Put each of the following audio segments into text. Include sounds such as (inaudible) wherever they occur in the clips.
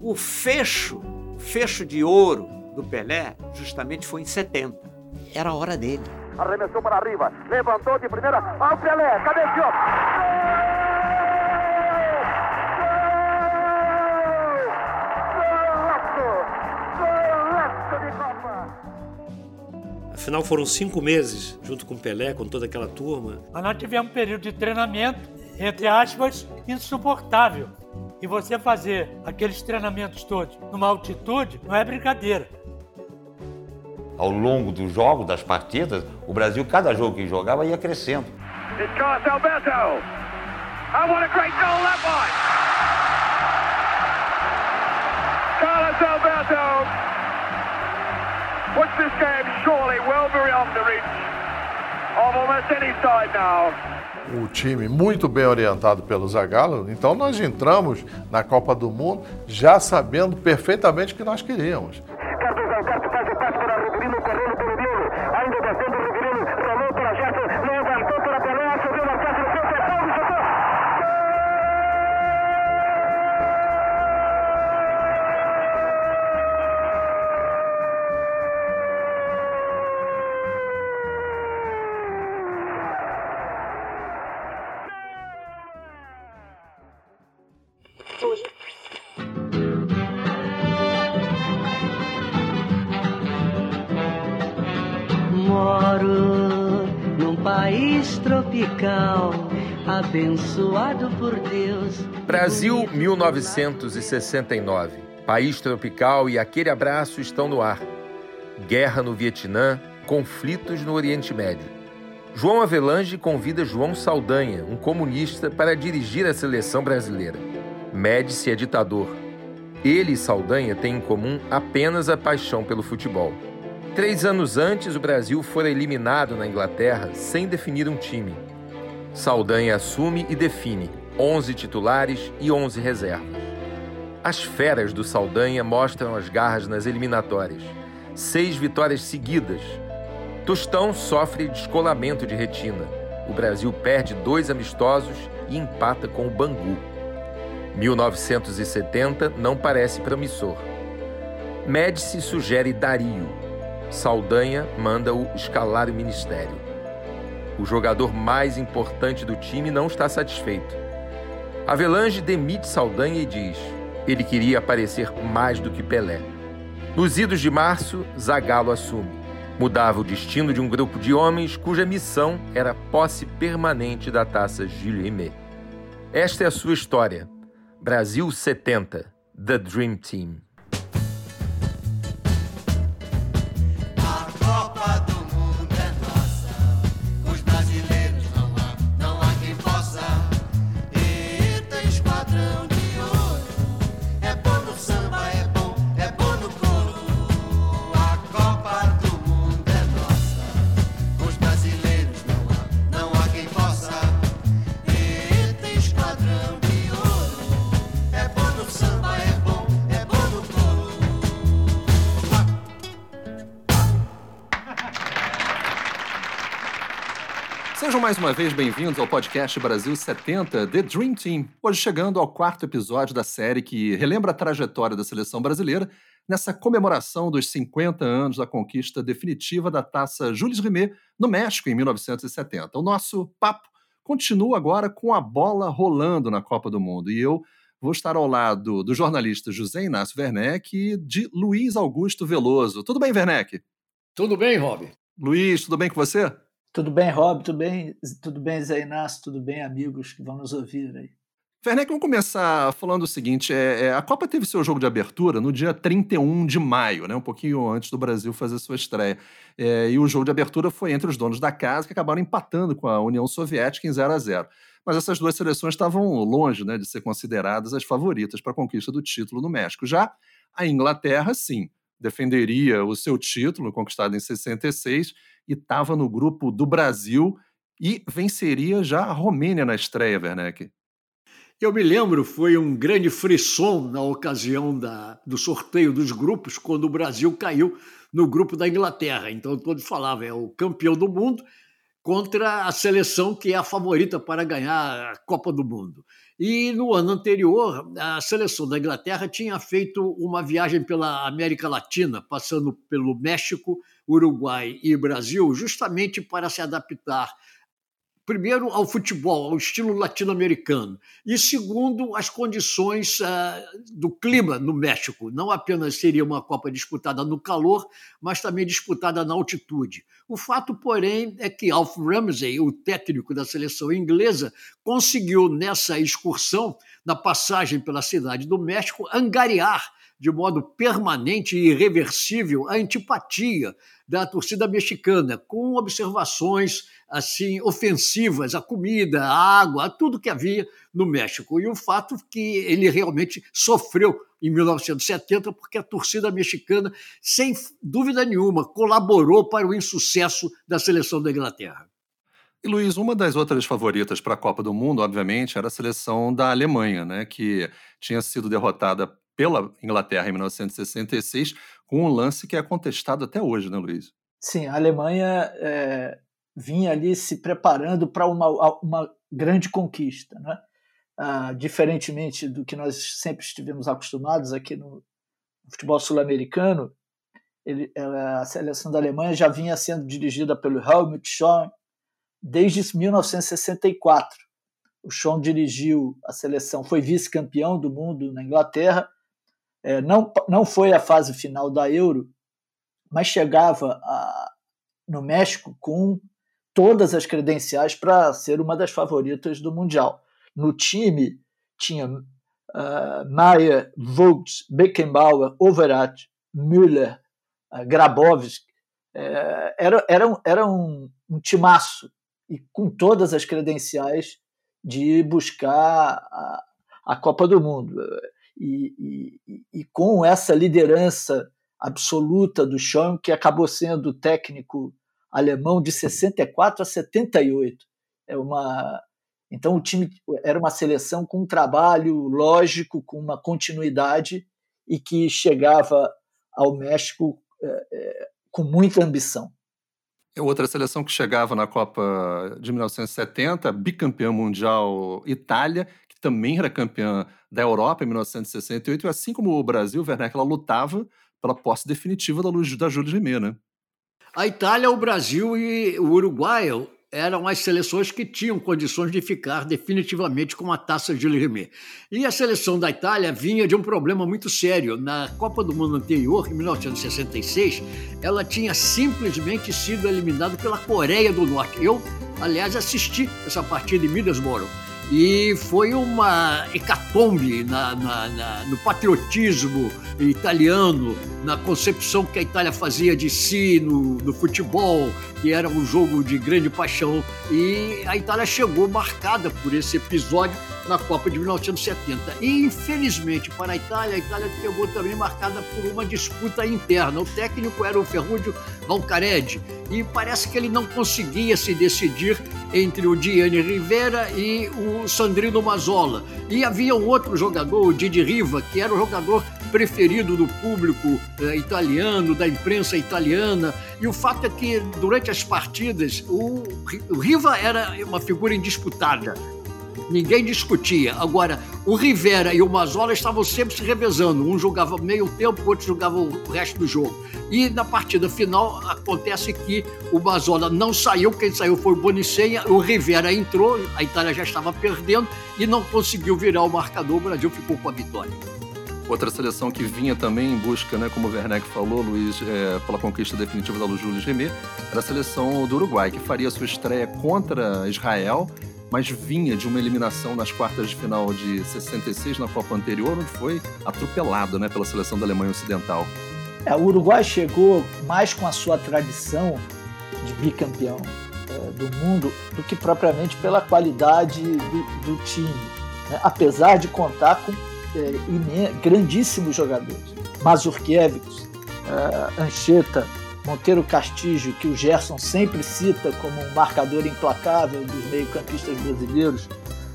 O fecho, fecho de ouro do Pelé, justamente foi em 70. Era a hora dele. Arremessou para arriba, levantou de primeira. Ao Pelé, cabeceou. Afinal, foram cinco meses junto com o Pelé, com toda aquela turma. Mas nós tivemos um período de treinamento, entre aspas, insuportável. E você fazer aqueles treinamentos todos numa altitude não é brincadeira. Ao longo dos jogos, das partidas, o Brasil, cada jogo que jogava, ia crescendo. It's Carlos Alberto. Oh, what a great goal that was! Carlos Alberto puts this game surely well beyond the reach of almost any side now. O time muito bem orientado pelo Zagallo, então nós entramos na Copa do Mundo já sabendo perfeitamente o que nós queríamos. Moro num país tropical, abençoado por Deus. Brasil 1969. País tropical e aquele abraço estão no ar. Guerra no Vietnã, conflitos no Oriente Médio. João Avelange convida João Saldanha, um comunista, para dirigir a seleção brasileira. Médici é ditador. Ele e Saldanha têm em comum apenas a paixão pelo futebol. Três anos antes, o Brasil fora eliminado na Inglaterra sem definir um time. Saldanha assume e define 11 titulares e 11 reservas. As feras do Saldanha mostram as garras nas eliminatórias. Seis vitórias seguidas. Tostão sofre descolamento de retina. O Brasil perde dois amistosos e empata com o Bangu. 1970 não parece promissor. Médici sugere Dario. Saldanha manda-o escalar o ministério. O jogador mais importante do time não está satisfeito. Avelange demite Saldanha e diz: ele queria aparecer mais do que Pelé. Nos idos de março, Zagallo assume. Mudava o destino de um grupo de homens cuja missão era posse permanente da taça Gilles Rimet. Esta é a sua história. Brasil 70, The Dream Team. Uma vez bem-vindos ao podcast Brasil 70 The Dream Team. Hoje chegando ao quarto episódio da série que relembra a trajetória da seleção brasileira nessa comemoração dos 50 anos da conquista definitiva da taça Jules Rimet no México em 1970. O nosso papo continua agora com a bola rolando na Copa do Mundo e eu vou estar ao lado do jornalista José Inácio Werneck e de Luiz Augusto Veloso. Tudo bem, Werneck? Tudo bem, Rob? Luiz, tudo bem com você? Tudo bem, Rob? Tudo bem, tudo bem, Zé Inácio? Tudo bem, amigos que vão nos ouvir aí? Werneck, vamos começar falando o seguinte: é, é, a Copa teve seu jogo de abertura no dia 31 de maio, né, um pouquinho antes do Brasil fazer sua estreia. É, e o jogo de abertura foi entre os donos da casa, que acabaram empatando com a União Soviética em 0 a 0 Mas essas duas seleções estavam longe né, de ser consideradas as favoritas para a conquista do título no México. Já a Inglaterra, sim, defenderia o seu título, conquistado em 66, e estava no grupo do Brasil e venceria já a Romênia na estreia, Werneck. Eu me lembro, foi um grande frisson na ocasião da, do sorteio dos grupos, quando o Brasil caiu no grupo da Inglaterra. Então todos falavam, é o campeão do mundo contra a seleção que é a favorita para ganhar a Copa do Mundo. E no ano anterior, a seleção da Inglaterra tinha feito uma viagem pela América Latina, passando pelo México, Uruguai e Brasil, justamente para se adaptar primeiro, ao futebol, ao estilo latino-americano, e segundo, as condições uh, do clima no México. Não apenas seria uma Copa disputada no calor, mas também disputada na altitude. O fato, porém, é que Alf Ramsey, o técnico da seleção inglesa, conseguiu nessa excursão, na passagem pela cidade do México, angariar de modo permanente e irreversível a antipatia da torcida mexicana, com observações assim ofensivas à comida, à água, a tudo que havia no México. E o fato que ele realmente sofreu em 1970 porque a torcida mexicana, sem dúvida nenhuma, colaborou para o insucesso da seleção da Inglaterra. E Luiz, uma das outras favoritas para a Copa do Mundo, obviamente, era a seleção da Alemanha, né, que tinha sido derrotada pela Inglaterra em 1966, com um lance que é contestado até hoje, né, Luiz? Sim, a Alemanha é, vinha ali se preparando para uma, uma grande conquista, né? Ah, diferentemente do que nós sempre estivemos acostumados aqui no futebol sul-americano, a seleção da Alemanha já vinha sendo dirigida pelo Helmut Schön desde 1964. O Schön dirigiu a seleção, foi vice-campeão do mundo na Inglaterra é, não, não foi a fase final da Euro, mas chegava a, no México com todas as credenciais para ser uma das favoritas do Mundial. No time tinha uh, Maier, Vogt, Beckenbauer, Overat, Müller, uh, Grabowski. Uh, era era, um, era um, um timaço e com todas as credenciais de buscar a, a Copa do Mundo e, e, e com essa liderança absoluta do Schoen, que acabou sendo técnico alemão de 64 a 78. É uma então o time era uma seleção com um trabalho lógico, com uma continuidade e que chegava ao México é, é, com muita ambição. É outra seleção que chegava na Copa de 1970, bicampeã mundial Itália, que também era campeã da Europa em 1968, e assim como o Brasil, Werneck, ela lutava pela posse definitiva da, da Júlia Rimet, né? A Itália, o Brasil e o Uruguai eram as seleções que tinham condições de ficar definitivamente com a taça de Rimet. E a seleção da Itália vinha de um problema muito sério. Na Copa do Mundo anterior, em 1966, ela tinha simplesmente sido eliminada pela Coreia do Norte. Eu, aliás, assisti essa partida em Middlesbrough e foi uma hecatombe na, na, na, no patriotismo italiano, na concepção que a Itália fazia de si no, no, futebol, que era um jogo de grande paixão. E a Itália chegou marcada por esse episódio na Copa de 1970. E, infelizmente, para a Itália, a Itália chegou também marcada por uma disputa interna. O técnico era o Ferruccio Valcaredi e parece que ele não conseguia se decidir entre o Gianni Rivera e o Sandrino Mazzola. E havia um outro jogador, o Didi Riva, que era o jogador preferido do público eh, italiano, da imprensa italiana. E o fato é que, durante as partidas, o, o Riva era uma figura indisputada ninguém discutia. Agora, o Rivera e o Mazola estavam sempre se revezando. Um jogava meio tempo, o outro jogava o resto do jogo. E na partida final acontece que o Mazola não saiu, quem saiu foi o Bonicenha, o Rivera entrou, a Itália já estava perdendo e não conseguiu virar o marcador, o Brasil ficou com a vitória. Outra seleção que vinha também em busca, né, como o Werneck falou, Luiz, é, pela conquista definitiva da Júlio Remet, era a seleção do Uruguai, que faria sua estreia contra Israel mas vinha de uma eliminação nas quartas de final de 66 na Copa anterior, onde foi atropelado né, pela seleção da Alemanha Ocidental. É, o Uruguai chegou mais com a sua tradição de bicampeão é, do mundo do que propriamente pela qualidade do, do time, né? apesar de contar com é, grandíssimos jogadores. Mazurkiewicz, é, Ancheta, Monteiro Castilho, que o Gerson sempre cita como um marcador implacável dos meio-campistas brasileiros,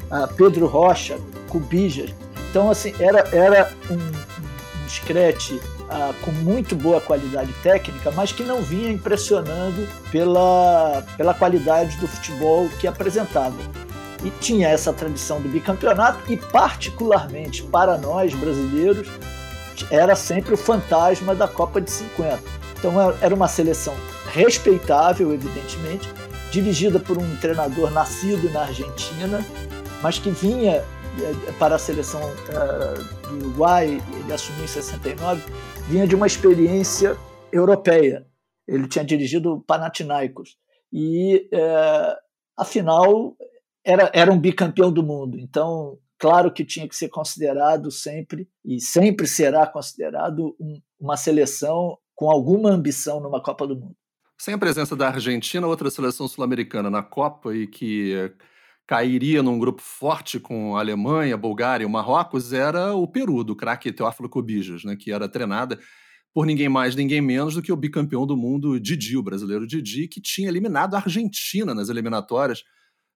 uh, Pedro Rocha, Cubijas. Então, assim, era, era um, um scratch uh, com muito boa qualidade técnica, mas que não vinha impressionando pela, pela qualidade do futebol que apresentava. e tinha essa tradição do bicampeonato e particularmente para nós brasileiros era sempre o fantasma da Copa de 50. Então era uma seleção respeitável, evidentemente, dirigida por um treinador nascido na Argentina, mas que vinha eh, para a seleção do Uruguai, ele assumiu em 69, vinha de uma experiência europeia. Ele tinha dirigido o Panathinaikos e, afinal, era, era um bicampeão do mundo. Então, claro que tinha que ser considerado sempre, e sempre será considerado, um, uma seleção com alguma ambição numa Copa do Mundo. Sem a presença da Argentina, outra seleção sul-americana na Copa e que cairia num grupo forte com a Alemanha, Bulgária e o Marrocos era o Peru, do craque Teófilo Cobijas, né, que era treinada por ninguém mais, ninguém menos do que o bicampeão do mundo, Didi, o brasileiro Didi, que tinha eliminado a Argentina nas eliminatórias.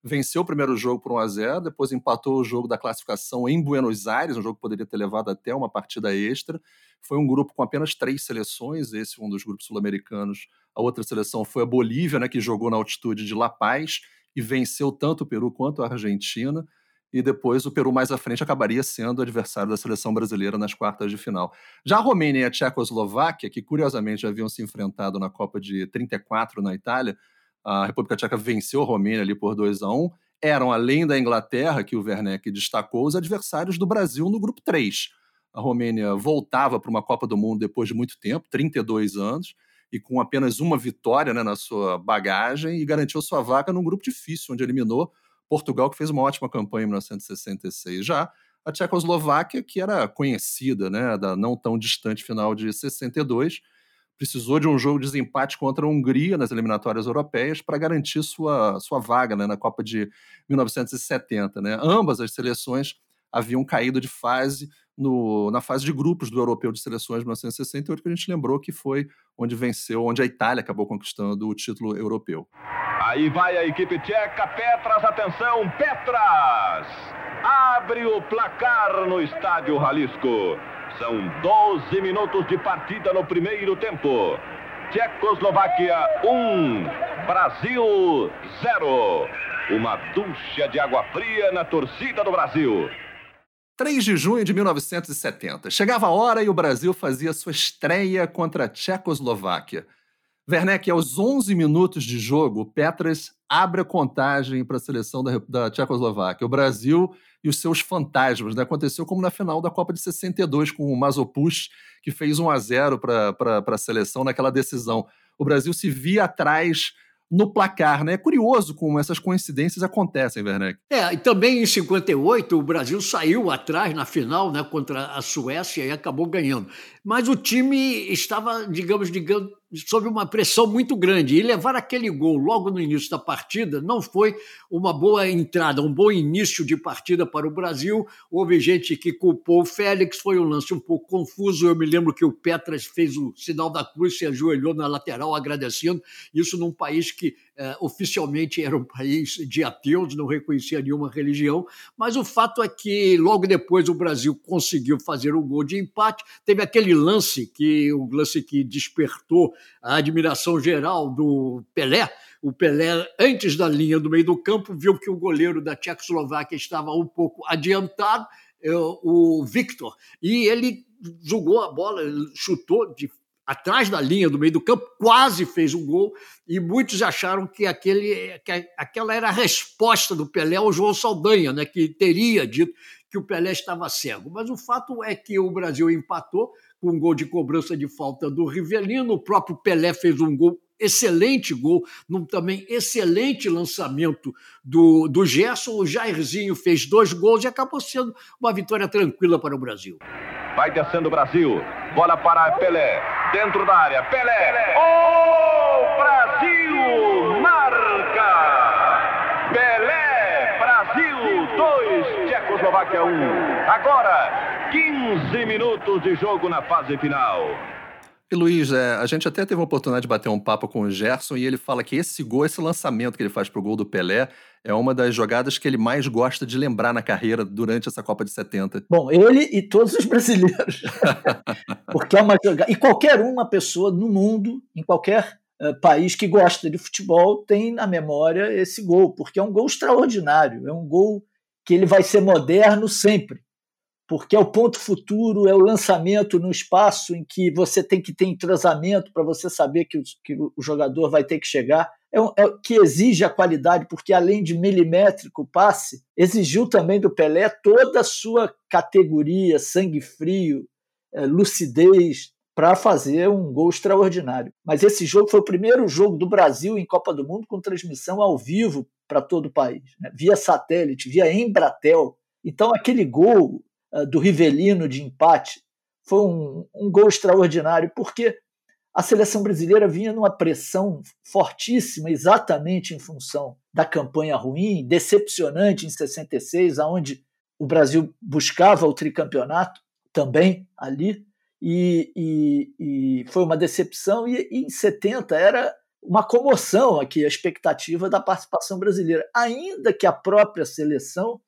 Venceu o primeiro jogo por 1 a 0 depois empatou o jogo da classificação em Buenos Aires, um jogo que poderia ter levado até uma partida extra. Foi um grupo com apenas três seleções, esse um dos grupos sul-americanos. A outra seleção foi a Bolívia, né, que jogou na altitude de La Paz e venceu tanto o Peru quanto a Argentina. E depois o Peru mais à frente acabaria sendo adversário da seleção brasileira nas quartas de final. Já a Romênia e a Tchecoslováquia, que curiosamente haviam se enfrentado na Copa de 34 na Itália, a República Tcheca venceu a Romênia ali por 2 a 1 eram, além da Inglaterra, que o Werneck destacou, os adversários do Brasil no grupo 3. A Romênia voltava para uma Copa do Mundo depois de muito tempo, 32 anos, e com apenas uma vitória né, na sua bagagem e garantiu sua vaga num grupo difícil, onde eliminou Portugal, que fez uma ótima campanha em 1966. Já a Tchecoslováquia, que era conhecida né, da não tão distante final de 62, precisou de um jogo de desempate contra a Hungria nas eliminatórias europeias para garantir sua, sua vaga né, na Copa de 1970. Né? Ambas as seleções haviam caído de fase no, na fase de grupos do Europeu de Seleções de 1968, que a gente lembrou que foi onde venceu, onde a Itália acabou conquistando o título europeu. Aí vai a equipe tcheca, Petras, atenção, Petras! Abre o placar no estádio Jalisco. São 12 minutos de partida no primeiro tempo. Tchecoslováquia 1, um, Brasil 0. Uma ducha de água fria na torcida do Brasil. 3 de junho de 1970. Chegava a hora e o Brasil fazia sua estreia contra a Tchecoslováquia. Werneck, aos 11 minutos de jogo, Petras abre a contagem para a seleção da, da Tchecoslováquia. O Brasil e os seus fantasmas. Né? Aconteceu como na final da Copa de 62 com o Mazopush, que fez 1 a 0 para a seleção naquela decisão. O Brasil se via atrás no placar, né? É curioso como essas coincidências acontecem, Werneck. É, e também em 58 o Brasil saiu atrás na final, né, contra a Suécia e acabou ganhando. Mas o time estava, digamos, digamos sob uma pressão muito grande. E levar aquele gol logo no início da partida não foi uma boa entrada, um bom início de partida para o Brasil. Houve gente que culpou o Félix, foi um lance um pouco confuso. Eu me lembro que o Petras fez o sinal da cruz, se ajoelhou na lateral agradecendo. Isso num país que eh, oficialmente era um país de ateus, não reconhecia nenhuma religião, mas o fato é que logo depois o Brasil conseguiu fazer o gol de empate. Teve aquele lance que o lance que despertou a admiração geral do Pelé. O Pelé, antes da linha do meio do campo, viu que o goleiro da Tchecoslováquia estava um pouco adiantado, eh, o Victor, e ele jogou a bola, chutou de atrás da linha do meio do campo, quase fez um gol, e muitos acharam que, aquele, que aquela era a resposta do Pelé ao João Saldanha, né, que teria dito que o Pelé estava cego. Mas o fato é que o Brasil empatou com um gol de cobrança de falta do Rivelino, o próprio Pelé fez um gol excelente gol, num também excelente lançamento do, do Gerson. O Jairzinho fez dois gols e acabou sendo uma vitória tranquila para o Brasil. Vai descendo o Brasil. Bola para Pelé. Dentro da área. Pelé. Pelé. Oh, Brasil marca. Pelé. Brasil 2. Tchecoslováquia 1. Um. Agora, 15 minutos de jogo na fase final. E Luiz, é, a gente até teve a oportunidade de bater um papo com o Gerson e ele fala que esse gol, esse lançamento que ele faz pro gol do Pelé, é uma das jogadas que ele mais gosta de lembrar na carreira durante essa Copa de 70. Bom, ele e todos os brasileiros. (laughs) Porque é uma jogada. E qualquer uma pessoa no mundo, em qualquer eh, país que gosta de futebol tem na memória esse gol, porque é um gol extraordinário, é um gol que ele vai ser moderno sempre, porque é o ponto futuro, é o lançamento no espaço em que você tem que ter entrosamento para você saber que o, que o jogador vai ter que chegar, é, um, é que exige a qualidade, porque além de milimétrico passe, exigiu também do Pelé toda a sua categoria, sangue frio, é, lucidez, para fazer um gol extraordinário. Mas esse jogo foi o primeiro jogo do Brasil em Copa do Mundo com transmissão ao vivo para todo o país, né? via satélite, via Embratel. Então aquele gol do Rivelino de empate foi um, um gol extraordinário, porque a seleção brasileira vinha numa pressão fortíssima, exatamente em função da campanha ruim, decepcionante em 66, aonde o Brasil buscava o tricampeonato também ali, e, e, e foi uma decepção. E, e, em 70 era uma comoção aqui a expectativa da participação brasileira, ainda que a própria seleção,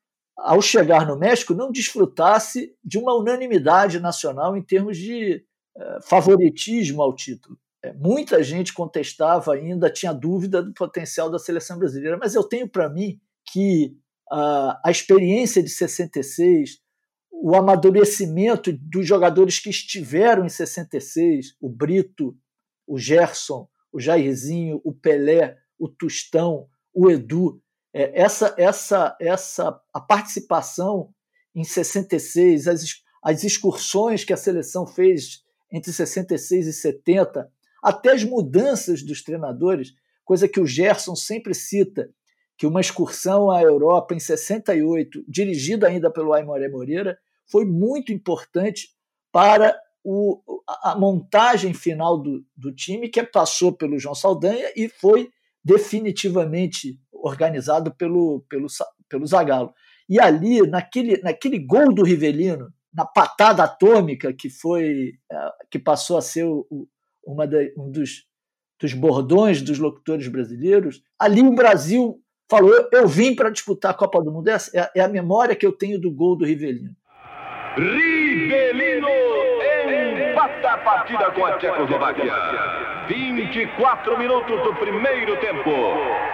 ao chegar no México, não desfrutasse de uma unanimidade nacional em termos de uh, favoritismo ao título. É, muita gente contestava ainda, tinha dúvida do potencial da seleção brasileira, mas eu tenho para mim que a experiência de 66, o amadurecimento dos jogadores que estiveram em 66, o Brito, o Gerson, o Jairzinho, o Pelé, o Tustão, o Edu, é, essa, essa, essa a participação em 66, as, as excursões que a seleção fez entre 66 e 70, até as mudanças dos treinadores, coisa que o Gerson sempre cita, que uma excursão à Europa em 68, dirigida ainda pelo Aimoré Moreira, foi muito importante para o, a montagem final do, do time, que passou pelo João Saldanha e foi definitivamente organizado pelo, pelo, pelo Zagallo. E ali, naquele, naquele gol do Rivelino, na patada atômica que foi é, que passou a ser o, uma um dos, dos bordões dos locutores brasileiros, ali o Brasil falou: eu, eu vim para disputar a Copa do Mundo. Essa é, é a memória que eu tenho do gol do Rivelino. Rivelino empata a partida com a Tchecoslováquia. 24 minutos do primeiro tempo.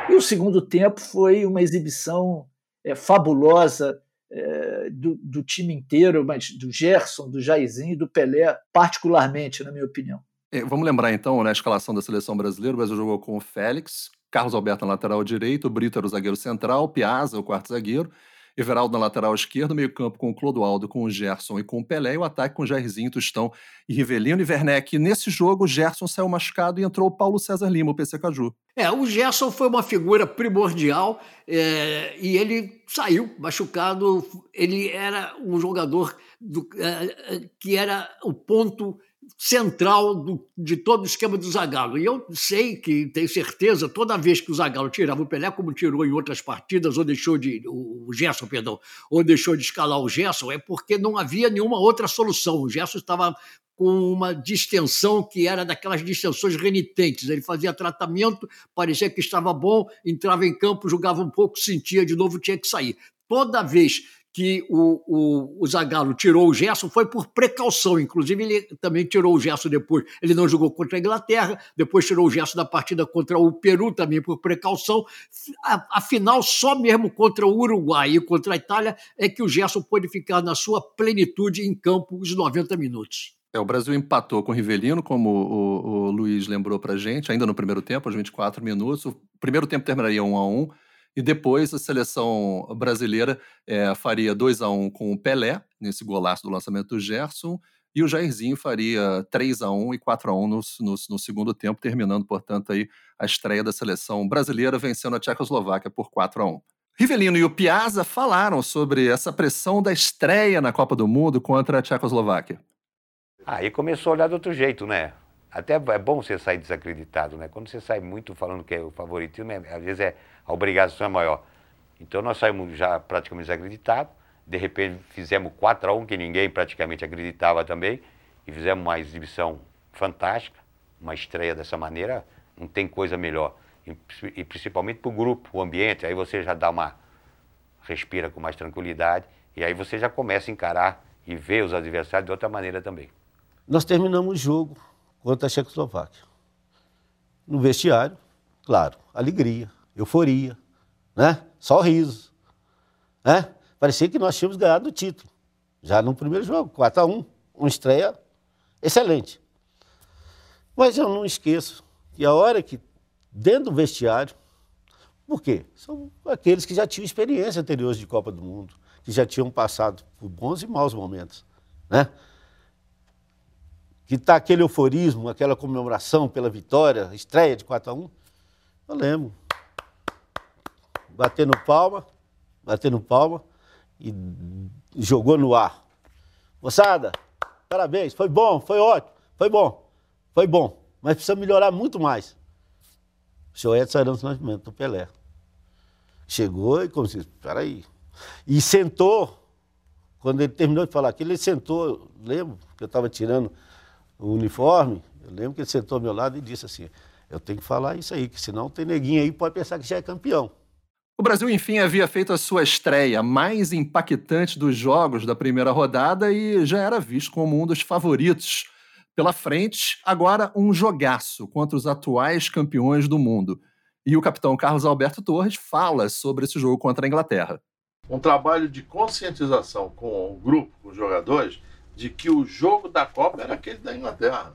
E o segundo tempo foi uma exibição é, fabulosa é, do, do, time inteiro, mas do Gerson, do Jairzinho e do Pelé, particularmente, na minha opinião. É, vamos lembrar então, na né, escalação da seleção brasileira, o Brasil jogou com o Félix, Carlos Alberto na lateral direito, o Brito era o zagueiro central, Piazza, o quarto zagueiro, Everaldo na lateral esquerda, meio campo com o Clodoaldo, com o Gerson e com o Pelé, e o ataque com Jairzinho, Tostão e Rivelino e Werneck. Nesse jogo, o Gerson saiu machucado e entrou o Paulo César Lima, o PC Caju. É, o Gerson foi uma figura primordial é, e ele saiu machucado. Ele era um jogador do, é, é que era o ponto central do, de todo o esquema do Zagallo. E eu sei que, tenho certeza, toda vez que o Zagallo tirava o Pelé, como tirou em outras partidas, ou deixou de. o Gerson, perdão, ou deixou de escalar o Gerson, é porque não havia nenhuma outra solução. O Gerson estava com uma distensão que era daquelas distensões renitentes. Ele fazia tratamento, parecia que estava bom, entrava em campo, jogava um pouco, sentia de novo, tinha que sair. Toda vez que o, o, o Zagallo tirou o Gerson foi por precaução. Inclusive, ele também tirou o Gerson depois. Ele não jogou contra a Inglaterra, depois tirou o Gerson da partida contra o Peru também por precaução. Afinal, só mesmo contra o Uruguai e contra a Itália é que o Gerson pôde ficar na sua plenitude em campo os 90 minutos. É, o Brasil empatou com o Rivelino, como o, o Luiz lembrou pra gente, ainda no primeiro tempo, aos 24 minutos. O primeiro tempo terminaria 1 a 1 e depois a seleção brasileira é, faria 2 a 1 com o Pelé, nesse golaço do lançamento do Gerson, e o Jairzinho faria 3 a 1 e 4 a 1 no, no, no, segundo tempo, terminando, portanto, aí a estreia da seleção brasileira vencendo a Tchecoslováquia por 4 a 1. Rivelino e o Piazza falaram sobre essa pressão da estreia na Copa do Mundo contra a Tchecoslováquia. Aí começou a olhar de outro jeito, né? Até é bom você sair desacreditado, né? Quando você sai muito falando que é o favoritismo, é, às vezes é, a obrigação é maior. Então nós saímos já praticamente desacreditados, de repente fizemos 4 a 1 que ninguém praticamente acreditava também, e fizemos uma exibição fantástica, uma estreia dessa maneira, não tem coisa melhor. E, e principalmente para o grupo, o ambiente, aí você já dá uma. respira com mais tranquilidade, e aí você já começa a encarar e ver os adversários de outra maneira também. Nós terminamos o jogo contra a Tchecoslováquia. No vestiário, claro, alegria, euforia, né? Sorrisos, né? Parecia que nós tínhamos ganhado o título. Já no primeiro jogo, 4 a 1 uma estreia excelente. Mas eu não esqueço que a hora que, dentro do vestiário, por quê? São aqueles que já tinham experiência anterior de Copa do Mundo, que já tinham passado por bons e maus momentos, né? Que está aquele euforismo, aquela comemoração pela vitória, estreia de 4 a 1 Eu lembro. Batendo palma, batendo palma e jogou no ar. Moçada, parabéns, foi bom, foi ótimo, foi bom, foi bom, mas precisa melhorar muito mais. O senhor Edson Arantes Nascimento, do Pelé. Chegou e como assim, peraí. E sentou, quando ele terminou de falar aquilo, ele sentou, lembro que eu estava tirando o uniforme, eu lembro que ele sentou ao meu lado e disse assim, eu tenho que falar isso aí, que senão tem neguinho aí que pode pensar que já é campeão. O Brasil, enfim, havia feito a sua estreia mais impactante dos jogos da primeira rodada e já era visto como um dos favoritos. Pela frente, agora um jogaço contra os atuais campeões do mundo. E o capitão Carlos Alberto Torres fala sobre esse jogo contra a Inglaterra. Um trabalho de conscientização com o grupo, com os jogadores, de que o jogo da Copa era aquele da Inglaterra.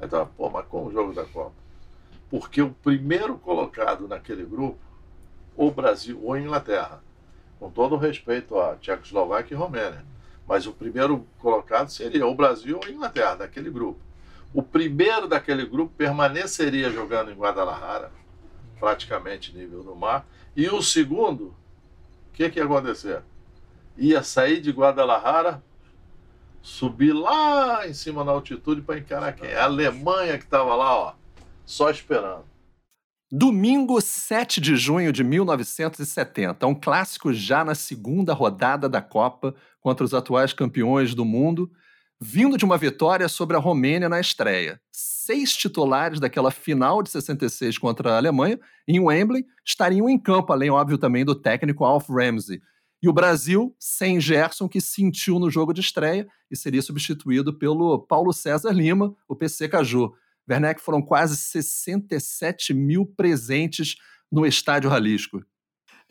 Então, pô, mas como o jogo da Copa? Porque o primeiro colocado naquele grupo ou Brasil ou Inglaterra. Com todo o respeito a Tchecoslováquia e Romênia. Mas o primeiro colocado seria o Brasil ou a Inglaterra, daquele grupo. O primeiro daquele grupo permaneceria jogando em Guadalajara, praticamente nível do mar. E o segundo, o que, que ia acontecer? Ia sair de Guadalajara, subir lá em cima na altitude para encarar quem? A Alemanha que estava lá, ó, só esperando. Domingo 7 de junho de 1970, um clássico já na segunda rodada da Copa contra os atuais campeões do mundo, vindo de uma vitória sobre a Romênia na estreia. Seis titulares daquela final de 66 contra a Alemanha, em Wembley, estariam em campo, além, óbvio, também do técnico Alf Ramsey. E o Brasil, sem Gerson, que sentiu no jogo de estreia e seria substituído pelo Paulo César Lima, o PC Caju. Werneck, foram quase 67 mil presentes no Estádio Jalisco.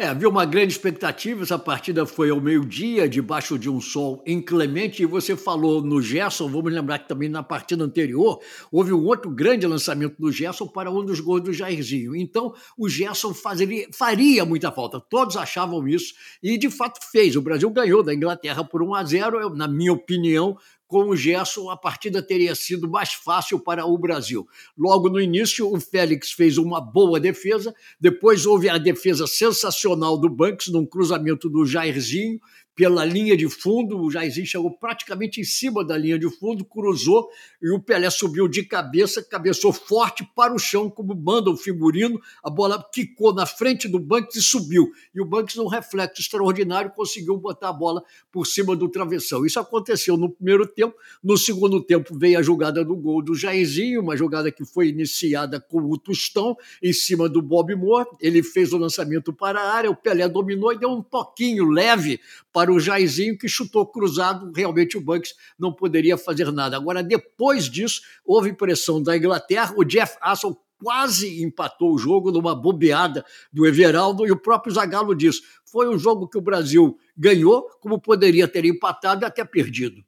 É, havia uma grande expectativa. Essa partida foi ao meio-dia, debaixo de um sol inclemente. E você falou no Gerson, vamos lembrar que também na partida anterior houve um outro grande lançamento do Gerson para um dos gols do Jairzinho. Então, o Gerson fazeria, faria muita falta. Todos achavam isso e, de fato, fez. O Brasil ganhou da Inglaterra por 1 a 0. Eu, na minha opinião, com o Gerson, a partida teria sido mais fácil para o Brasil. Logo no início, o Félix fez uma boa defesa, depois houve a defesa sensacional do Banks, num cruzamento do Jairzinho, pela linha de fundo, o Jairzinho chegou praticamente em cima da linha de fundo, cruzou e o Pelé subiu de cabeça, cabeçou forte para o chão, como manda o figurino, a bola quicou na frente do Banks e subiu. E o Banks, num reflexo extraordinário, conseguiu botar a bola por cima do travessão. Isso aconteceu no primeiro tempo. No segundo tempo veio a jogada do gol do Jairzinho, uma jogada que foi iniciada com o Tostão em cima do Bob Moore. Ele fez o lançamento para a área, o Pelé dominou e deu um toquinho leve para o Jairzinho, que chutou cruzado. Realmente o Bucks não poderia fazer nada. Agora, depois disso, houve pressão da Inglaterra. O Jeff Asson quase empatou o jogo numa bobeada do Everaldo e o próprio Zagallo diz: foi um jogo que o Brasil ganhou, como poderia ter empatado e até perdido.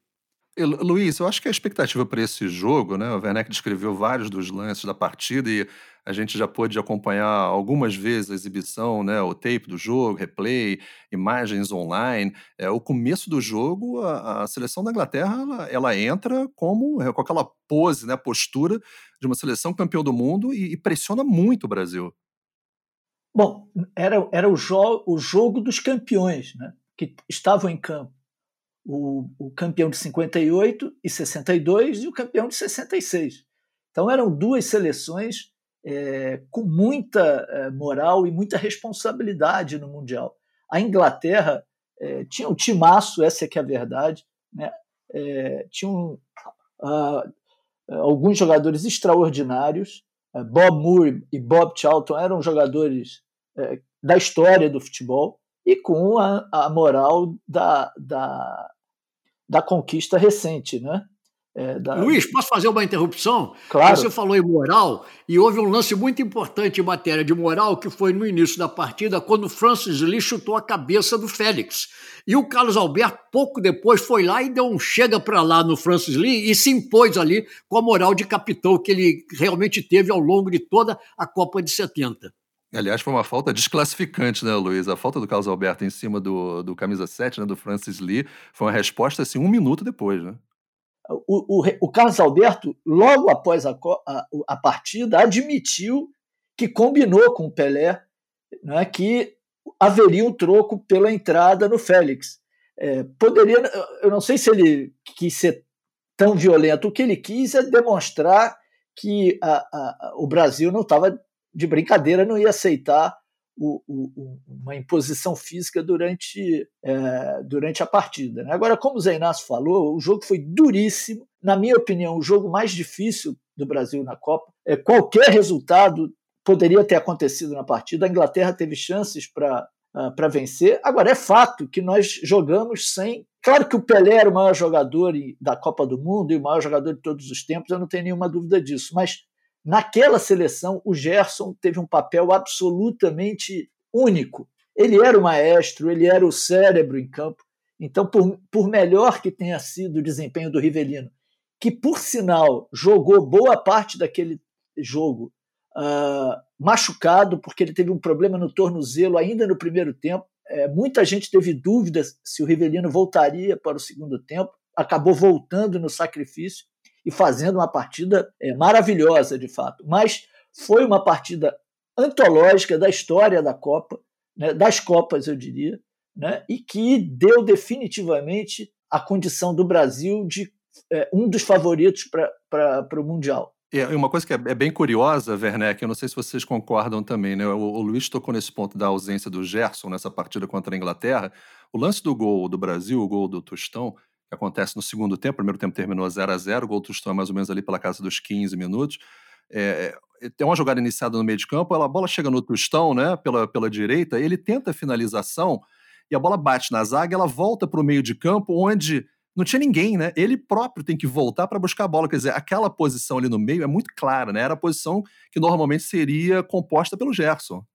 Luiz, eu acho que a expectativa para esse jogo, né? O Werneck descreveu vários dos lances da partida e a gente já pôde acompanhar algumas vezes a exibição, né? O tape do jogo, replay, imagens online. É, o começo do jogo, a, a seleção da Inglaterra, ela, ela, entra como é, com aquela pose, né? Postura de uma seleção campeã do mundo e, e pressiona muito o Brasil. Bom, era, era o, jo o jogo dos campeões, né? Que estavam em campo o, o campeão de 58 e 62 e o campeão de 66. Então eram duas seleções é, com muita é, moral e muita responsabilidade no Mundial. A Inglaterra é, tinha um timaço, essa é que é a verdade, né? É, tinha um, uh, alguns jogadores extraordinários, Bob Moore e Bob Charlton eram jogadores da história do futebol, e com a, a moral da, da, da conquista recente. Né? É, da... Luiz, posso fazer uma interrupção? Claro. Você falou em moral e houve um lance muito importante em matéria de moral que foi no início da partida, quando o Francis Lee chutou a cabeça do Félix. E o Carlos Alberto, pouco depois, foi lá e deu um chega para lá no Francis Lee e se impôs ali com a moral de capitão que ele realmente teve ao longo de toda a Copa de 70. Aliás, foi uma falta desclassificante, né, Luiz? A falta do Carlos Alberto em cima do, do camisa 7, né, do Francis Lee, foi uma resposta assim um minuto depois, né? O, o, o Carlos Alberto, logo após a, a, a, partida, admitiu que combinou com o Pelé né, que haveria um troco pela entrada no Félix. É, poderia, eu não sei se ele quis ser tão violento, o que ele quis é demonstrar que a, o Brasil não estava de brincadeira, não ia aceitar o, o, uma imposição física durante, é, durante a partida. Né? Agora, como o Zé Inácio falou, o jogo foi duríssimo. Na minha opinião, o jogo mais difícil do Brasil na Copa. É, qualquer resultado poderia ter acontecido na partida. A Inglaterra teve chances para uh, para vencer. Agora, é fato que nós jogamos sem. Claro que o Pelé era o maior jogador da Copa do Mundo e o maior jogador de todos os tempos, eu não tenho nenhuma dúvida disso, mas Naquela seleção, o Gerson teve um papel absolutamente único. Ele era o maestro, ele era o cérebro em campo. Então, por, por melhor que tenha sido o desempenho do Rivelino, que por sinal jogou boa parte daquele jogo uh, machucado, porque ele teve um problema no tornozelo ainda no primeiro tempo. É, muita gente teve dúvidas se o Rivelino voltaria para o segundo tempo, acabou voltando no sacrifício e fazendo uma partida é, maravilhosa, de fato. Mas foi uma partida antológica da história da Copa, né, das Copas, eu diria, né, e que deu definitivamente a condição do Brasil de é, um dos favoritos para o Mundial. E uma coisa que é, é bem curiosa, Werneck, eu não sei se vocês concordam também, né? O, o, Luiz tocou nesse ponto da ausência do Gerson nessa partida contra a Inglaterra. O lance do gol do Brasil, o gol do Tostão, que acontece no segundo tempo. O primeiro tempo terminou 0 a 0 o gol do é mais ou menos ali pela casa dos 15 minutos. É, é, tem uma jogada iniciada no meio de campo, a bola chega no Tostão, né, pela, pela direita, ele tenta a finalização e a bola bate na zaga, ela volta para o meio de campo, onde não tinha ninguém, né? Ele próprio tem que voltar para buscar a bola. Quer dizer, aquela posição ali no meio é muito clara, né? Era a posição que normalmente seria composta pelo Gerson.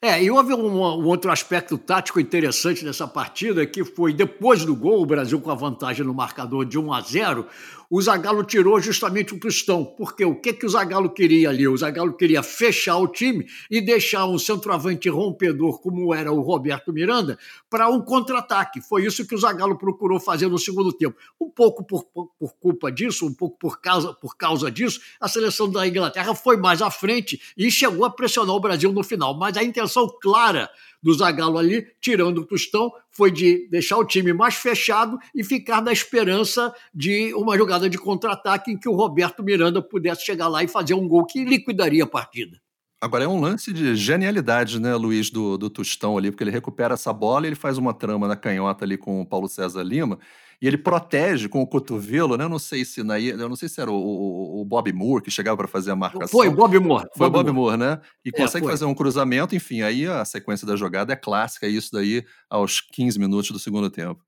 É, e houve um, um, outro aspecto tático interessante dessa partida, que foi depois do gol, o Brasil com a vantagem no marcador de 1 a 0, o Zagallo tirou justamente o Tostão. Porque o que, que o Zagallo queria ali? O Zagallo queria fechar o time e deixar um centroavante rompedor como era o Roberto Miranda para um contra-ataque. Foi isso que o Zagallo procurou fazer no segundo tempo. Um pouco por, por, por, culpa disso, um pouco por causa, por causa disso, a seleção da Inglaterra foi mais à frente e chegou a pressionar o Brasil no final. Mas a intenção clara do Zagallo ali, tirando o Tostão, foi de deixar o time mais fechado e ficar na esperança de uma jogada de contra-ataque em que o Roberto Miranda pudesse chegar lá e fazer um gol que liquidaria a partida. Agora é um lance de genialidade, né, Luiz, do, do Tostão ali, porque ele recupera essa bola e ele faz uma trama na canhota ali com o Paulo César Lima e ele protege com o cotovelo, né? Eu não sei se na, eu não sei se era o, o, o Bob Moore que chegava para fazer a marcação. Foi Bob Moore. Foi Bob, Bob Moore. Moore, né? E é, consegue fazer um cruzamento, enfim, aí a sequência da jogada é clássica, isso daí aos 15 minutos do segundo tempo.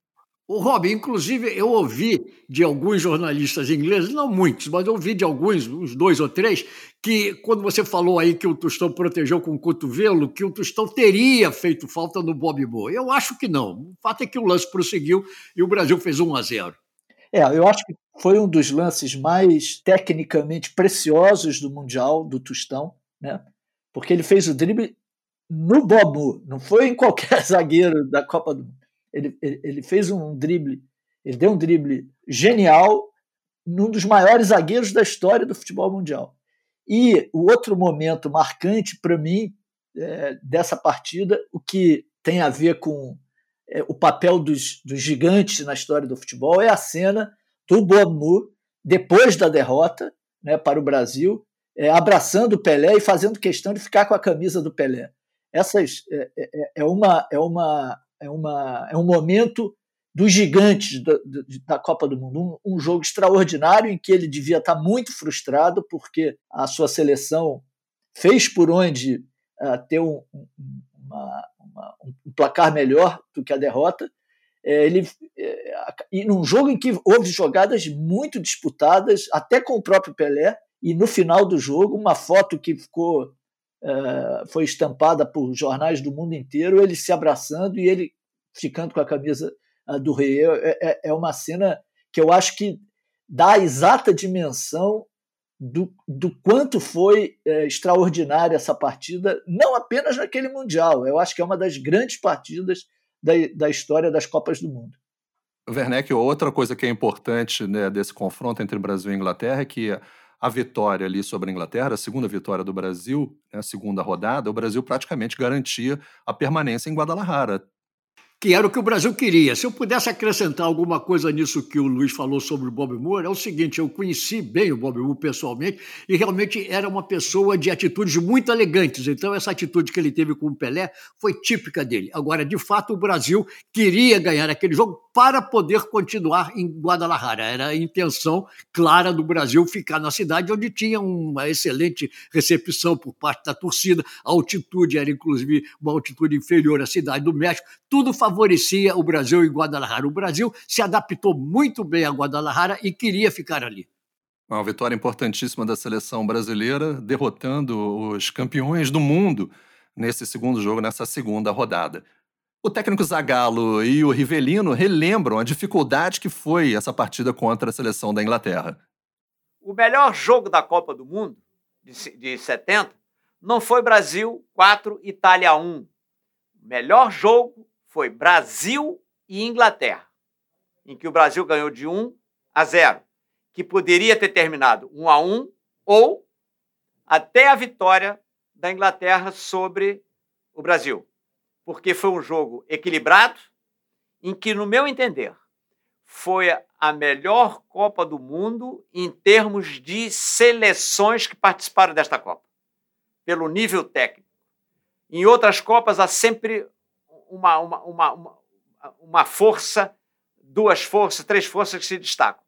O Rob, inclusive, eu ouvi de alguns jornalistas ingleses, não muitos, mas ouvi de alguns, uns dois ou três, que quando você falou aí que o Tostão protegeu com o cotovelo, que o Tostão teria feito falta no Bob Moore. Eu acho que não. O fato é que o lance prosseguiu e o Brasil fez 1 a 0. É, eu acho que foi um dos lances mais tecnicamente preciosos do Mundial, do Tostão, né? porque ele fez o drible no Bob Moore, não foi em qualquer (laughs) zagueiro da Copa do Mundo. Ele, ele, ele fez um drible, ele deu um drible genial num dos maiores zagueiros da história do futebol mundial. E o outro momento marcante para mim é, dessa partida, o que tem a ver com é, o papel dos, dos, gigantes na história do futebol, é a cena do Bob depois da derrota né, para o Brasil, é, abraçando o Pelé e fazendo questão de ficar com a camisa do Pelé. Essas é, é, é uma, é uma é, uma, é um momento dos gigantes da, da Copa do Mundo. Um, um, jogo extraordinário em que ele devia estar muito frustrado porque a sua seleção fez por onde uh, ter um, uma, uma, um, placar melhor do que a derrota. É, ele, é, e num jogo em que houve jogadas muito disputadas, até com o próprio Pelé, e no final do jogo, uma foto que ficou foi estampada por jornais do mundo inteiro, ele se abraçando e ele ficando com a camisa uh, do rei. É, é, é, uma cena que eu acho que dá a exata dimensão do, do quanto foi é, extraordinária essa partida, não apenas naquele Mundial. Eu acho que é uma das grandes partidas da, da história das Copas do Mundo. Werneck, outra coisa que é importante né, desse confronto entre Brasil e Inglaterra é que a vitória ali sobre a Inglaterra, a segunda vitória do Brasil, né, a segunda rodada, o Brasil praticamente garantia a permanência em Guadalajara que era o que o Brasil queria. Se eu pudesse acrescentar alguma coisa nisso que o Luiz falou sobre o Bob Moore, é o seguinte: eu conheci bem o Bob Moore pessoalmente e realmente era uma pessoa de atitudes muito elegantes. Então, essa atitude que ele teve com o Pelé foi típica dele. Agora, de fato, o Brasil queria ganhar aquele jogo para poder continuar em Guadalajara. Era a intenção clara do Brasil ficar na cidade, onde tinha uma excelente recepção por parte da torcida. A altitude era, inclusive, uma altitude inferior à cidade do México. Tudo favorecia o Brasil em Guadalajara. O Brasil se adaptou muito bem a Guadalajara e queria ficar ali. Uma vitória importantíssima da seleção brasileira, derrotando os campeões do mundo nesse segundo jogo, nessa segunda rodada. O técnico Zagallo e o Rivelino relembram a dificuldade que foi essa partida contra a seleção da Inglaterra. O melhor jogo da Copa do Mundo, de 70, não foi Brasil 4, Itália 1. O melhor jogo foi Brasil e Inglaterra, em que o Brasil ganhou de 1 a 0, que poderia ter terminado 1 a 1 ou até a vitória da Inglaterra sobre o Brasil, porque foi um jogo equilibrado, em que, no meu entender, foi a melhor Copa do Mundo em termos de seleções que participaram desta Copa, pelo nível técnico. Em outras Copas há sempre uma, uma, uma, uma, força, duas forças, três forças que se destacam.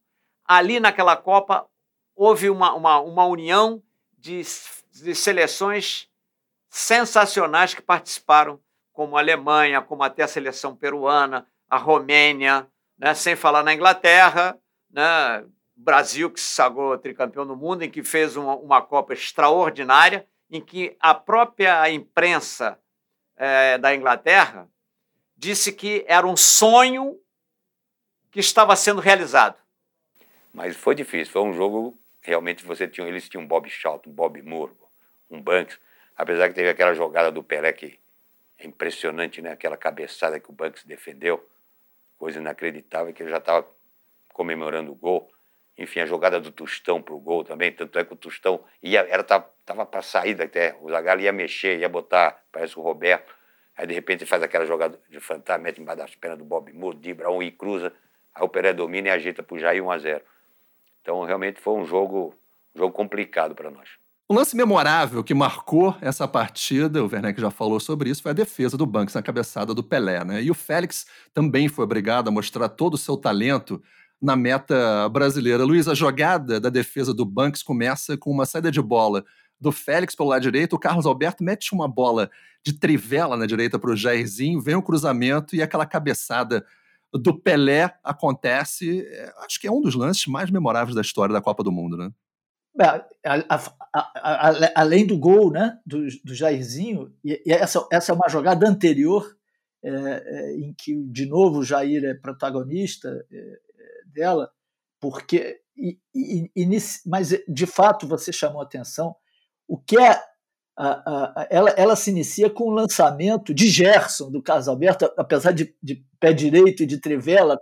Ali naquela Copa houve uma, uma, uma união de, de seleções sensacionais que participaram, como a Alemanha, como até a seleção peruana, a Romênia, né, sem falar na Inglaterra, né, Brasil, que se sagrou tricampeão do mundo, em que fez uma, uma Copa extraordinária, em que a própria imprensa é, da Inglaterra disse que era um sonho que estava sendo realizado. Mas foi difícil, foi um jogo realmente você tinha, eles tinham um Bob Shaw, um Bob Moore, um Banks, apesar que teve aquela jogada do Pelé que é impressionante, né? Aquela cabeçada que o Banks defendeu, coisa inacreditável que ele já estava comemorando o gol. Enfim, a jogada do Tostão para o gol também, tanto é que o Tostão ia, era tava para sair até, o Zagallo ia mexer, ia botar, parece o Roberto, Aí de repente faz aquela jogada de fantasma, mete embaixo das pernas do Bob Moore, dibra um e cruza. Aí o Pelé domina e ajeita para o Jair 1 a 0 Então realmente foi um jogo, um jogo complicado para nós. Um lance memorável que marcou essa partida, o Werneck já falou sobre isso, foi a defesa do Banks na cabeçada do Pelé. Né? E o Félix também foi obrigado a mostrar todo o seu talento na meta brasileira. Luiz, a jogada da defesa do Banks começa com uma saída de bola do Félix pelo lado direito, o Carlos Alberto mete uma bola de trivela na direita para o Jairzinho, vem o cruzamento e aquela cabeçada do Pelé acontece. É, acho que é um dos lances mais memoráveis da história da Copa do Mundo, né? A, a, a, além do gol né, do, do Jairzinho, e, e essa, essa é uma jogada anterior, é, é, em que de novo o Jair é protagonista é, é dela, porque. E, e, mas de fato você chamou atenção o que é a, a, ela, ela se inicia com o lançamento de Gerson, do Carlos Alberto, apesar de, de pé direito e de trivela,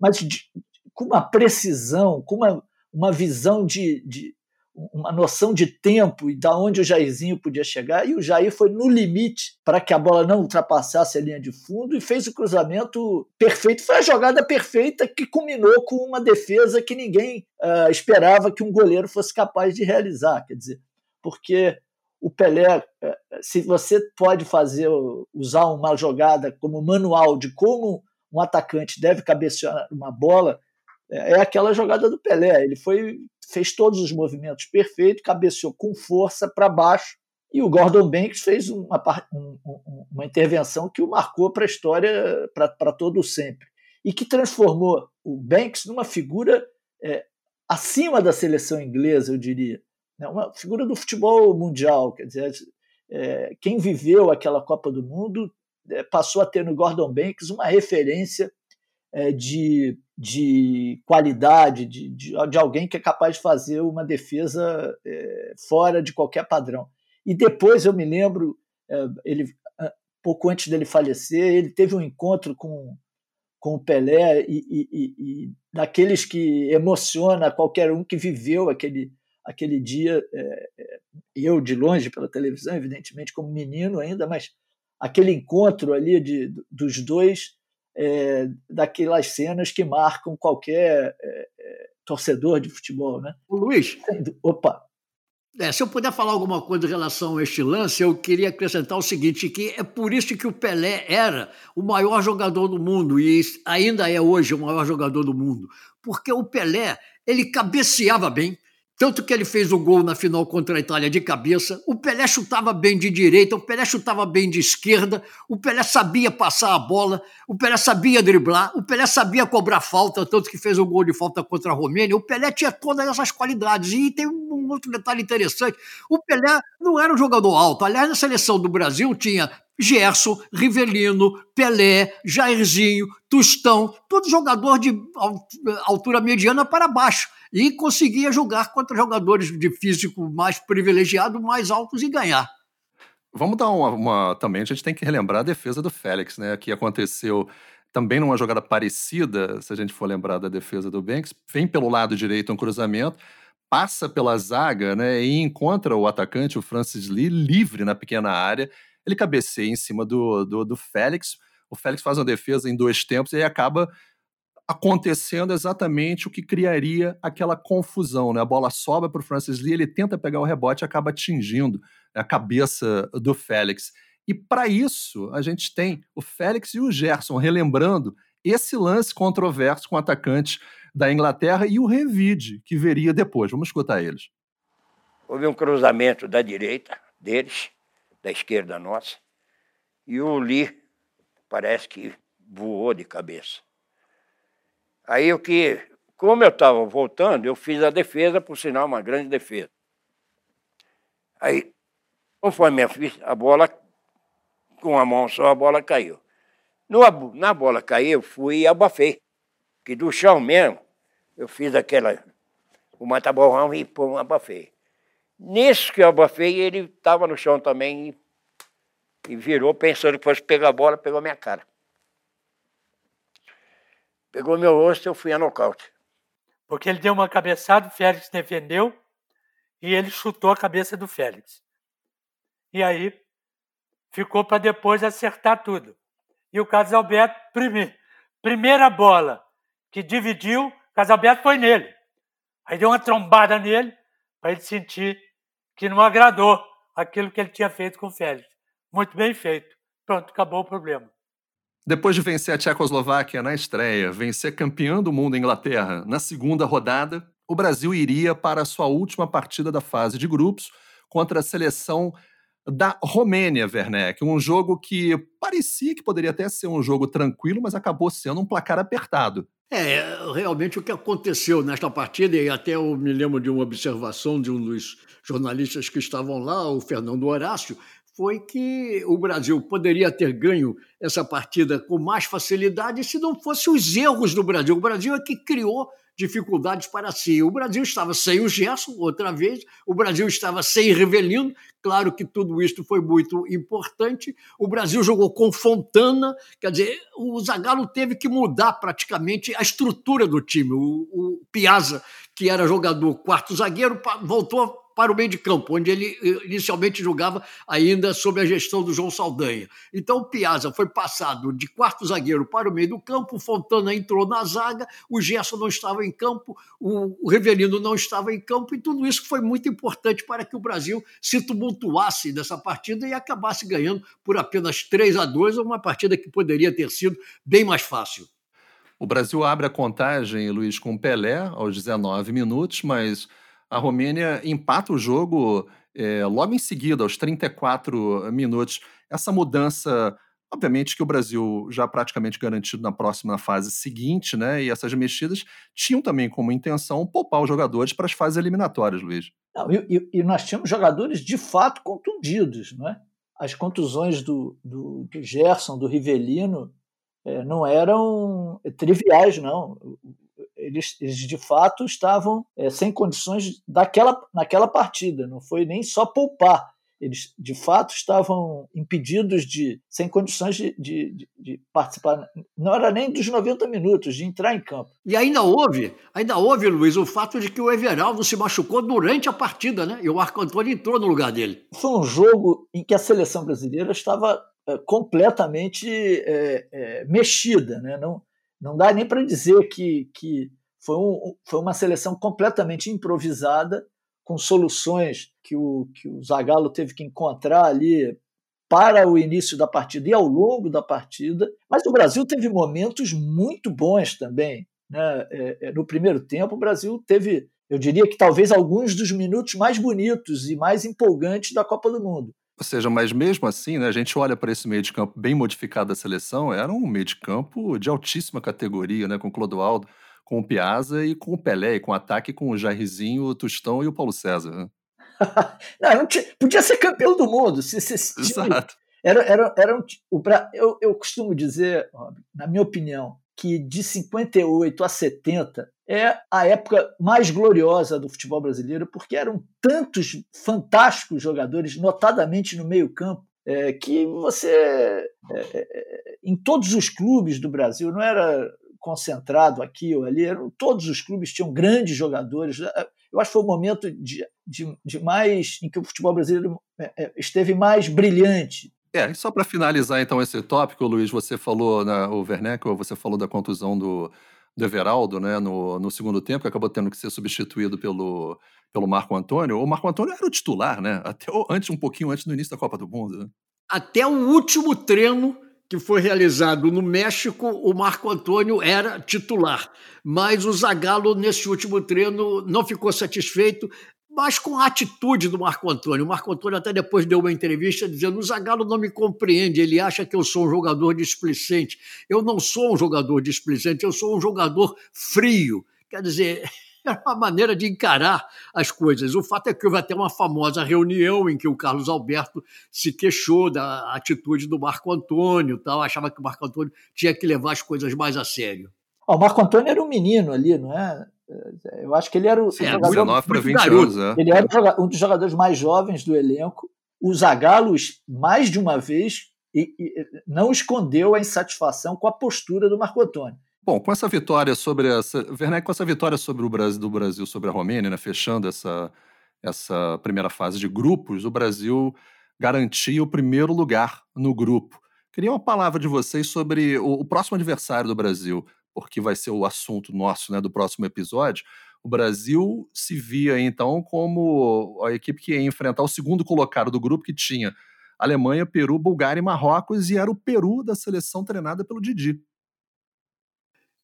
mas de, com uma precisão, com uma, uma visão de, de, uma noção de tempo e da onde o Jairzinho podia chegar, e o Jair foi no limite para que a bola não ultrapassasse a linha de fundo e fez o cruzamento perfeito. Foi a jogada perfeita que culminou com uma defesa que ninguém uh, esperava que um goleiro fosse capaz de realizar. Quer dizer, porque o Pelé, é, se você pode fazer, usar uma jogada como manual de como um atacante deve cabecear uma bola, é, aquela jogada do Pelé. Ele foi, fez todos os movimentos perfeitos, cabeceou com força para baixo E o Gordon Banks fez uma, um, uma intervenção que o marcou para a história, para todo sempre. E que transformou o Banks numa figura é, acima da seleção inglesa, eu diria. Né? Uma figura do futebol mundial. Quer dizer, é, quem viveu aquela Copa do Mundo é, passou a ter no Gordon Banks uma referência de, de qualidade, de, de, de, alguém que é capaz de fazer uma defesa é, fora de qualquer padrão. E depois eu me lembro, é, ele pouco antes dele falecer, ele teve um encontro com, com o Pelé e, e, e daqueles que emociona qualquer um que viveu aquele, aquele dia, é, eu de longe pela televisão, evidentemente, como menino ainda, mas aquele encontro ali de, dos dois, é, daquelas cenas que marcam qualquer é, é, torcedor de futebol. Né? Luiz. Opa! É, se eu puder falar alguma coisa em relação a este lance, eu queria acrescentar o seguinte, que é por isso que o Pelé era o maior jogador do mundo e ainda é hoje o maior jogador do mundo, porque o Pelé, ele cabeceava bem, tanto que ele fez o gol na final contra a Itália de cabeça. O Pelé chutava bem de direita, o Pelé chutava bem de esquerda, o Pelé sabia passar a bola, o Pelé sabia driblar, o Pelé sabia cobrar falta, tanto que fez o gol de falta contra a Romênia. O Pelé tinha todas essas qualidades. E tem um outro detalhe interessante: o Pelé não era um jogador alto. Aliás, na seleção do Brasil tinha Gerson, Rivelino, Pelé, Jairzinho, Tostão, todo jogador de altura mediana para baixo e conseguia jogar contra jogadores de físico mais privilegiado, mais altos e ganhar. Vamos dar uma, uma, Também a gente tem que relembrar a defesa do Félix, né? Que aconteceu também numa jogada parecida, se a gente for lembrar da defesa do Banks. Vem pelo lado direito um cruzamento, passa pela zaga, né? E encontra o atacante, o Francis Lee, livre na pequena área. Ele cabeceia em cima do, do, do Félix. O Félix faz uma defesa em dois tempos e aí acaba acontecendo exatamente o que criaria aquela confusão. Né? A bola sobra para o Francis Lee, ele tenta pegar o rebote e acaba atingindo a cabeça do Félix. E para isso, a gente tem o Félix e o Gerson relembrando esse lance controverso com o atacante da Inglaterra e o Revide, que veria depois. Vamos escutar eles. Houve um cruzamento da direita deles, da esquerda nossa, e o Lee parece que voou de cabeça. Aí o que, como eu estava voltando, eu fiz a defesa, por sinal, uma grande defesa. Aí, conforme eu fiz, a bola, com a mão só, a bola caiu. No, na bola cair, eu fui e abafei. Que do chão mesmo, eu fiz aquela, o mata-borrão e pum, abafei. Nisso que eu abafei, ele estava no chão também e, e virou, pensando que fosse pegar a bola, pegou a minha cara. Pegou meu rosto e eu fui a nocaute. Porque ele deu uma cabeçada, o Félix defendeu e ele chutou a cabeça do Félix. E aí ficou para depois acertar tudo. E o Casalberto, prime, primeira bola que dividiu, Casalberto foi nele. Aí deu uma trombada nele para ele sentir que não agradou aquilo que ele tinha feito com o Félix. Muito bem feito. Pronto, acabou o problema. Depois de vencer a Tchecoslováquia na estreia, vencer campeão do mundo Inglaterra na segunda rodada, o Brasil iria para a sua última partida da fase de grupos contra a seleção da Romênia, Werneck. Um jogo que parecia que poderia até ser um jogo tranquilo, mas acabou sendo um placar apertado. É, realmente o que aconteceu nesta partida, e até eu me lembro de uma observação de um dos jornalistas que estavam lá, o Fernando Horácio, foi que o Brasil poderia ter ganho essa partida com mais facilidade se não fossem os erros do Brasil. O Brasil é que criou dificuldades para si. O Brasil estava sem o Gerson, outra vez, o Brasil estava sem Rivelino, claro que tudo isso foi muito importante. O Brasil jogou com Fontana, quer dizer, o Zagallo teve que mudar praticamente a estrutura do time. O, o Piazza, que era jogador quarto zagueiro, voltou para o meio de campo, onde ele eh, inicialmente jogava ainda sob a gestão do João Saldanha. Então o Piazza foi passado de quarto zagueiro para o meio do campo, o Fontana entrou na zaga, o Gerson não estava em campo, o Reverino não estava em campo, e tudo isso foi muito importante para que o Brasil se tumultuasse nessa partida e acabasse ganhando por apenas 3 a 2, uma partida que poderia ter sido bem mais fácil. O Brasil abre a contagem, Luiz, com Pelé aos 19 minutos, mas a Romênia empata o jogo é, logo em seguida, aos 34 minutos, essa mudança Obviamente que o Brasil já praticamente garantido na próxima fase seguinte, né? E essas mexidas tinham também como intenção poupar os jogadores para as fases eliminatórias, Luiz. Não, e, e, nós tínhamos jogadores de fato contundidos, não é? As contusões do, do, do Gerson, do Rivelino, é, não eram triviais, não. Eles, eles de fato estavam é, sem condições daquela, naquela partida. Não foi nem só poupar, eles de fato estavam impedidos de, sem condições de, de, de, participar, não era nem dos 90 minutos, de entrar em campo. E ainda houve, ainda houve, Luiz, o fato de que o Everaldo se machucou durante a partida, né? E o Marco Antônio entrou no lugar dele. Foi um jogo em que a seleção brasileira estava é, completamente é, é, mexida, né? Não, não dá nem para dizer que, que foi, um, foi uma seleção completamente improvisada com soluções que o, que o Zagallo teve que encontrar ali para o início da partida e ao longo da partida. Mas o Brasil teve momentos muito bons também. Né? É, é, no primeiro tempo, o Brasil teve, eu diria que talvez alguns dos minutos mais bonitos e mais empolgantes da Copa do Mundo. Ou seja, mas mesmo assim, né, a gente olha para esse meio de campo bem modificado da seleção, era um meio de campo de altíssima categoria, né, com o Clodoaldo com o Piazza e com o Pelé, e com o ataque com o Jairzinho, o Tostão e o Paulo César. Né? (laughs) não, não tinha, podia ser campeão do mundo. Se, se, se, Exato. Era, era, era um, o, eu, eu costumo dizer, na minha opinião, que de 58 a 70 é a época mais gloriosa do futebol brasileiro, porque eram tantos fantásticos jogadores, notadamente no meio-campo, é, que você, é, é, em todos os clubes do Brasil, não era concentrado aqui ou ali, eram, todos os clubes tinham grandes jogadores. Eu acho que foi o momento de, de, de mais em que o futebol brasileiro é, é, esteve mais brilhante. É, e só para finalizar então esse tópico, Luiz, você falou, né, o Werneck, você falou da contusão do, do Everaldo né, no, no segundo tempo, que acabou tendo que ser substituído pelo, pelo Marco Antônio. O Marco Antônio era o titular, né? Até antes, um pouquinho antes do início da Copa do Mundo. Né? Até o último treino que foi realizado no México, o Marco Antônio era titular. Mas o Zagallo, nesse último treino, não ficou satisfeito, mas com a atitude do Marco Antônio. O Marco Antônio até depois deu uma entrevista dizendo: o Zagallo não me compreende, ele acha que eu sou um jogador displicente. Eu não sou um jogador displicente, eu sou um jogador frio. Quer dizer, era (laughs) uma maneira de encarar as coisas. O fato é que houve até uma famosa reunião em que o Carlos Alberto se queixou da atitude do Marco Antônio, tal, achava que o Marco Antônio tinha que levar as coisas mais a sério. O Marco Antônio era um menino ali, não é? Eu acho que ele era o. Sim, jogador, 19 para 20 anos, é. Ele era um dos jogadores mais jovens do elenco. O Zagallo, mais de uma vez, não escondeu a insatisfação com a postura do Marco Antônio. Bom, com essa vitória sobre essa. Werneck, com essa vitória sobre o Brasil, do Brasil sobre a Romênia, né, fechando essa, essa primeira fase de grupos, o Brasil garantia o primeiro lugar no grupo. Queria uma palavra de vocês sobre o, o próximo adversário do Brasil, porque vai ser o assunto nosso né, do próximo episódio. O Brasil se via então como a equipe que ia enfrentar o segundo colocado do grupo, que tinha Alemanha, Peru, Bulgária e Marrocos, e era o Peru da seleção treinada pelo Didi.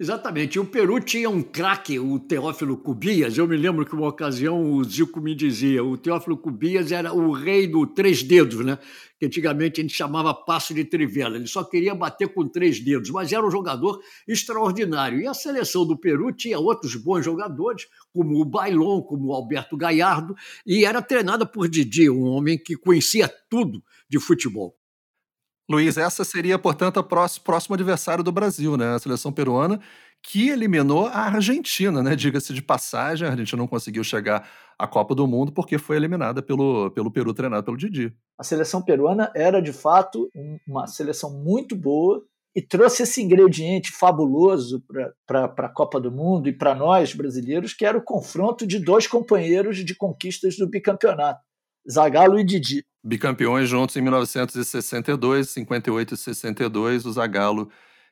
Exatamente. O Peru tinha um craque, o Teófilo Cubias. Eu me lembro que uma ocasião o Zico me dizia: o Teófilo Cubias era o rei do três dedos, né? Que antigamente a gente chamava passo de trivela. Ele só queria bater com três dedos, mas era um jogador extraordinário. E a seleção do Peru tinha outros bons jogadores, como o Bailon, como o Alberto Gaiardo, e era treinada por Didi, um homem que conhecia tudo de futebol. Luiz, essa seria, portanto, o próximo, próximo adversário do Brasil, né? A seleção peruana, que eliminou a Argentina, né? Diga-se de passagem, a Argentina não conseguiu chegar à Copa do Mundo porque foi eliminada pelo, pelo Peru, treinado pelo Didi. A seleção peruana era, de fato, uma seleção muito boa e trouxe esse ingrediente fabuloso para a Copa do Mundo e para nós brasileiros, que era o confronto de dois companheiros de conquistas do bicampeonato. Zagallo e Didi. Bicampeões juntos em 1962, 58 e 62, o Zagallo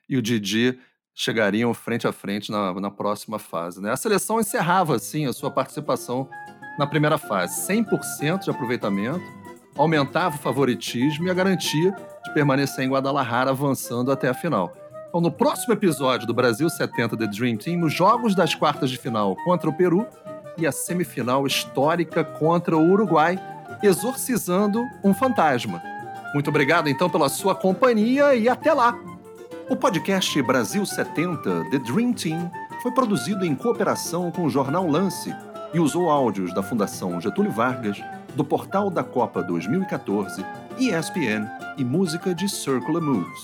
e o Didi chegariam frente a frente na, na próxima fase. Né? A seleção encerrava, assim, a sua participação na primeira fase. 100% de aproveitamento, aumentava o favoritismo e a garantia de permanecer em Guadalajara avançando até a final. Então, no próximo episódio do Brasil 70 The Dream Team, os jogos das quartas de final contra o Peru e a semifinal histórica contra o Uruguai, exorcizando um fantasma. Muito obrigado então pela sua companhia e até lá! O podcast Brasil 70 The Dream Team foi produzido em cooperação com o jornal Lance e usou áudios da Fundação Getúlio Vargas, do Portal da Copa 2014, ESPN e música de Circular Moves.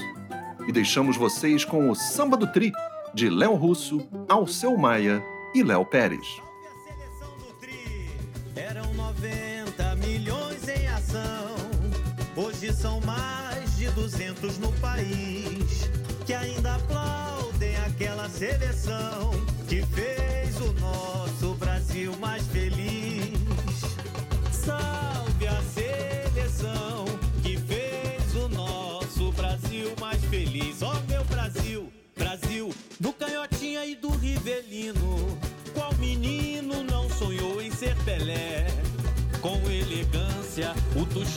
E deixamos vocês com o Samba do Tri, de Léo Russo, Alceu Maia e Léo Pérez. no país que ainda aplaudem aquela seleção.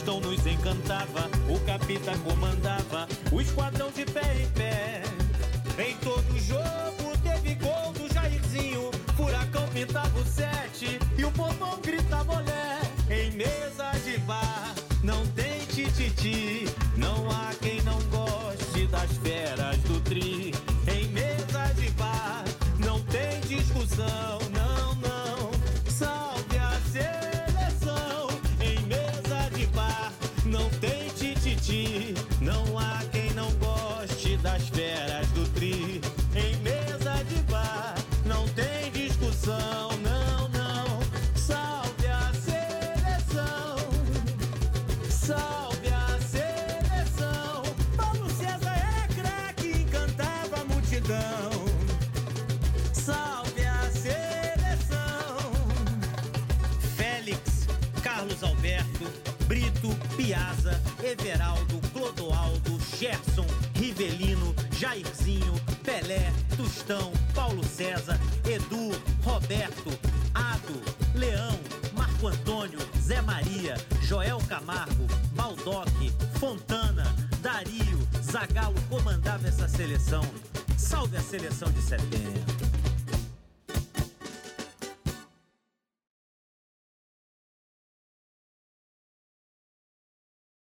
Então nos encantava, o capita comandava, os set it in.